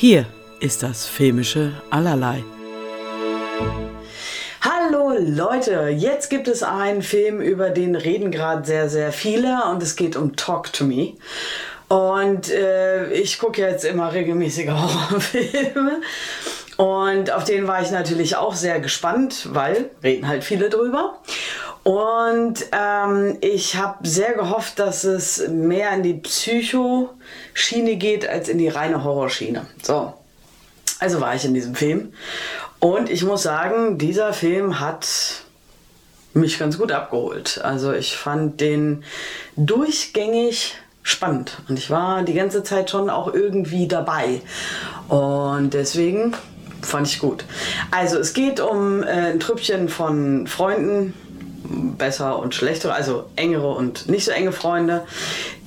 Hier ist das filmische Allerlei. Hallo Leute, jetzt gibt es einen Film, über den reden gerade sehr, sehr viele und es geht um Talk to Me. Und äh, ich gucke jetzt immer regelmäßige Horrorfilme. Und auf den war ich natürlich auch sehr gespannt, weil reden halt viele drüber. Und ähm, ich habe sehr gehofft, dass es mehr in die Psycho-Schiene geht als in die reine Horrorschiene. So, also war ich in diesem Film. Und ich muss sagen, dieser Film hat mich ganz gut abgeholt. Also ich fand den durchgängig spannend und ich war die ganze Zeit schon auch irgendwie dabei. Und deswegen fand ich gut. Also es geht um äh, ein Trüppchen von Freunden, besser und schlechtere, also engere und nicht so enge Freunde,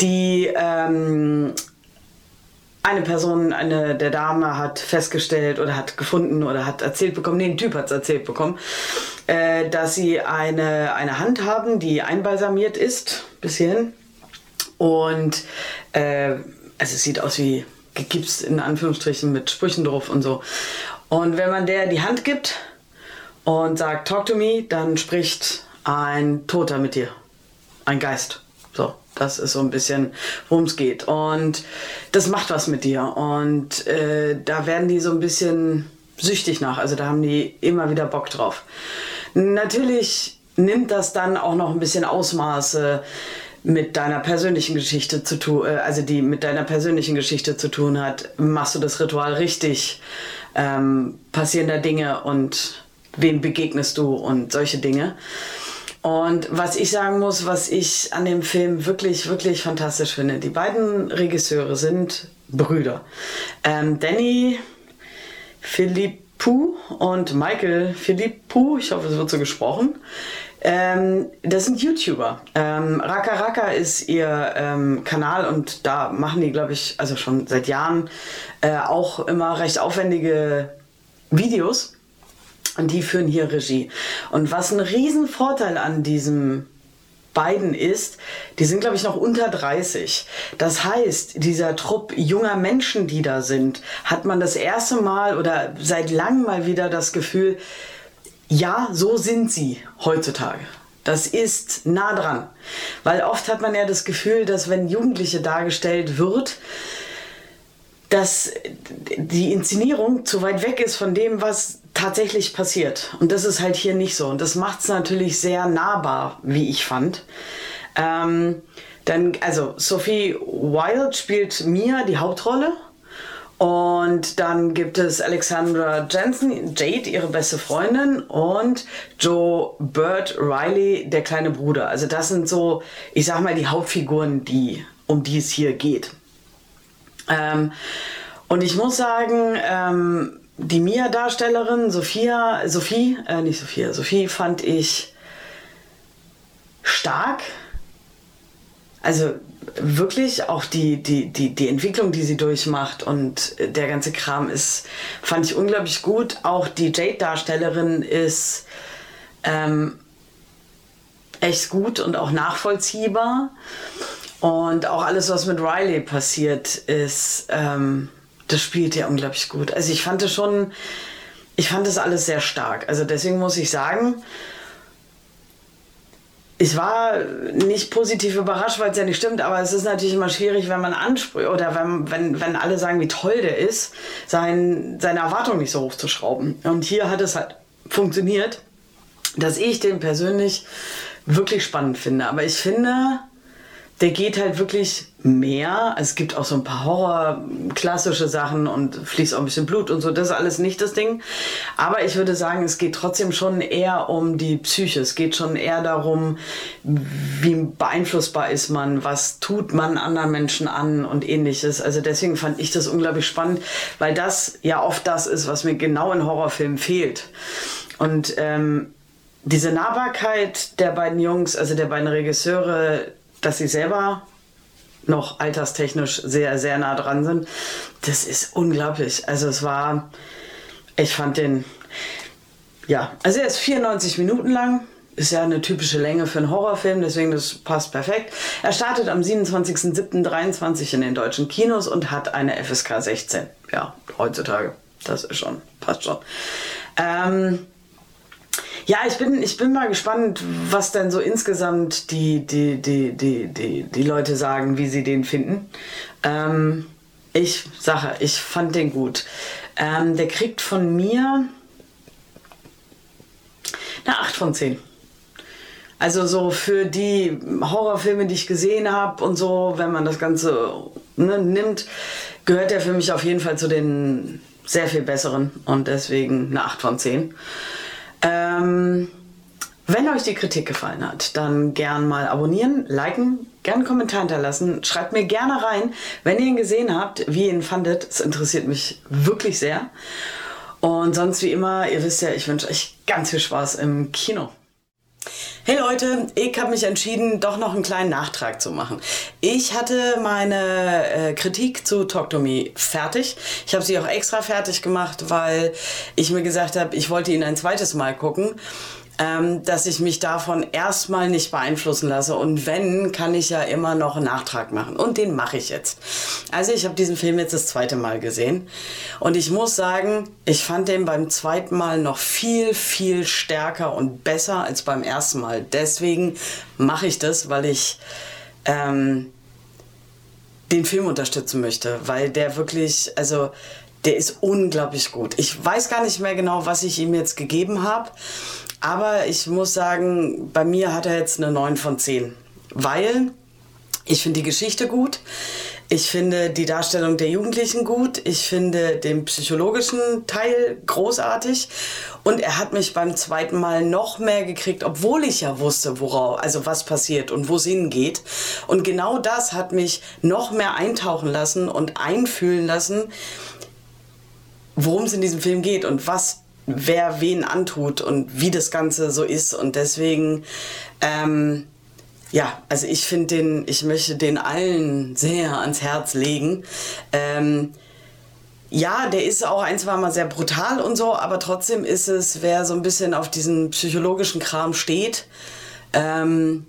die ähm, eine Person, eine der Dame hat festgestellt oder hat gefunden oder hat erzählt bekommen, nee, ein Typ hat es erzählt bekommen, äh, dass sie eine, eine Hand haben, die einbalsamiert ist, bis hierhin. Und äh, also es sieht aus wie gegipst in Anführungsstrichen mit Sprüchen drauf und so. Und wenn man der die Hand gibt und sagt, talk to me, dann spricht ein Toter mit dir. Ein Geist. So, das ist so ein bisschen, worum es geht. Und das macht was mit dir. Und äh, da werden die so ein bisschen süchtig nach. Also da haben die immer wieder Bock drauf. Natürlich nimmt das dann auch noch ein bisschen Ausmaße mit deiner persönlichen Geschichte zu tun, äh, also die mit deiner persönlichen Geschichte zu tun hat. Machst du das Ritual richtig? Ähm, passieren da Dinge und wem begegnest du und solche Dinge. Und was ich sagen muss, was ich an dem Film wirklich, wirklich fantastisch finde, die beiden Regisseure sind Brüder. Ähm, Danny Philippou und Michael Philippou, ich hoffe, es wird so gesprochen. Ähm, das sind YouTuber. Ähm, Raka Raka ist ihr ähm, Kanal und da machen die, glaube ich, also schon seit Jahren äh, auch immer recht aufwendige Videos. Und die führen hier Regie. Und was ein Riesenvorteil an diesem beiden ist, die sind, glaube ich, noch unter 30. Das heißt, dieser Trupp junger Menschen, die da sind, hat man das erste Mal oder seit langem mal wieder das Gefühl, ja, so sind sie heutzutage. Das ist nah dran. Weil oft hat man ja das Gefühl, dass wenn Jugendliche dargestellt wird, dass die Inszenierung zu weit weg ist von dem, was tatsächlich passiert. Und das ist halt hier nicht so. Und das macht es natürlich sehr nahbar, wie ich fand. Ähm, dann, also Sophie Wilde spielt Mia die Hauptrolle. Und dann gibt es Alexandra Jensen, Jade, ihre beste Freundin, und Joe Bird Riley, der kleine Bruder. Also das sind so, ich sag mal, die Hauptfiguren, die, um die es hier geht. Ähm, und ich muss sagen, ähm, die Mia-Darstellerin, Sophia, Sophie, äh, nicht Sophia, Sophie fand ich stark. Also wirklich auch die, die, die, die Entwicklung, die sie durchmacht und der ganze Kram ist, fand ich unglaublich gut. Auch die Jade-Darstellerin ist ähm, echt gut und auch nachvollziehbar. Und auch alles, was mit Riley passiert ist, ähm, das spielt ja unglaublich gut. Also ich fand es schon, ich fand das alles sehr stark. Also deswegen muss ich sagen, ich war nicht positiv überrascht, weil es ja nicht stimmt, aber es ist natürlich immer schwierig, wenn man anspricht oder wenn, wenn, wenn alle sagen, wie toll der ist, sein, seine Erwartungen nicht so hoch zu schrauben. Und hier hat es halt funktioniert, dass ich den persönlich wirklich spannend finde. Aber ich finde, der geht halt wirklich mehr. Es gibt auch so ein paar Horror-klassische Sachen und fließt auch ein bisschen Blut und so. Das ist alles nicht das Ding. Aber ich würde sagen, es geht trotzdem schon eher um die Psyche. Es geht schon eher darum, wie beeinflussbar ist man, was tut man anderen Menschen an und ähnliches. Also deswegen fand ich das unglaublich spannend, weil das ja oft das ist, was mir genau in Horrorfilmen fehlt. Und ähm, diese Nahbarkeit der beiden Jungs, also der beiden Regisseure, dass sie selber noch alterstechnisch sehr, sehr nah dran sind. Das ist unglaublich. Also es war, ich fand den, ja, also er ist 94 Minuten lang. ist ja eine typische Länge für einen Horrorfilm, deswegen das passt perfekt. Er startet am 27.07.23 in den deutschen Kinos und hat eine FSK 16. Ja, heutzutage. Das ist schon, passt schon. Ähm, ja, ich bin, ich bin mal gespannt, was denn so insgesamt die, die, die, die, die, die Leute sagen, wie sie den finden. Ähm, ich sage, ich fand den gut. Ähm, der kriegt von mir eine 8 von 10. Also so für die Horrorfilme, die ich gesehen habe und so, wenn man das Ganze ne, nimmt, gehört er für mich auf jeden Fall zu den sehr viel besseren und deswegen eine 8 von 10. Wenn euch die Kritik gefallen hat, dann gern mal abonnieren, liken, gern einen Kommentar hinterlassen. Schreibt mir gerne rein, wenn ihr ihn gesehen habt, wie ihr ihn fandet. Es interessiert mich wirklich sehr. Und sonst wie immer, ihr wisst ja, ich wünsche euch ganz viel Spaß im Kino. Hey Leute, ich habe mich entschieden, doch noch einen kleinen Nachtrag zu machen. Ich hatte meine äh, Kritik zu Talk to Me fertig. Ich habe sie auch extra fertig gemacht, weil ich mir gesagt habe, ich wollte ihn ein zweites Mal gucken ähm, dass ich mich davon erstmal nicht beeinflussen lasse. Und wenn, kann ich ja immer noch einen Nachtrag machen. Und den mache ich jetzt. Also ich habe diesen Film jetzt das zweite Mal gesehen. Und ich muss sagen, ich fand den beim zweiten Mal noch viel, viel stärker und besser als beim ersten Mal. Deswegen mache ich das, weil ich... Ähm, den Film unterstützen möchte, weil der wirklich, also der ist unglaublich gut. Ich weiß gar nicht mehr genau, was ich ihm jetzt gegeben habe, aber ich muss sagen, bei mir hat er jetzt eine 9 von 10. Weil ich finde die Geschichte gut. Ich finde die Darstellung der Jugendlichen gut. Ich finde den psychologischen Teil großartig. Und er hat mich beim zweiten Mal noch mehr gekriegt, obwohl ich ja wusste, worauf, also was passiert und wo es hingeht. Und genau das hat mich noch mehr eintauchen lassen und einfühlen lassen, worum es in diesem Film geht und was wer wen antut und wie das Ganze so ist. Und deswegen, ähm, ja, also ich finde den, ich möchte den allen sehr ans Herz legen. Ähm, ja, der ist auch ein, zwei Mal sehr brutal und so, aber trotzdem ist es, wer so ein bisschen auf diesen psychologischen Kram steht, ähm,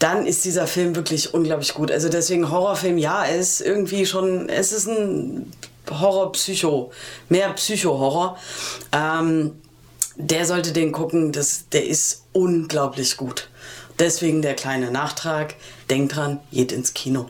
dann ist dieser Film wirklich unglaublich gut. Also deswegen Horrorfilm, ja, er ist irgendwie schon, es ist ein Horror-Psycho, mehr Psycho-Horror. Ähm, der sollte den gucken, das, der ist unglaublich gut. Deswegen der kleine Nachtrag. Denkt dran, geht ins Kino.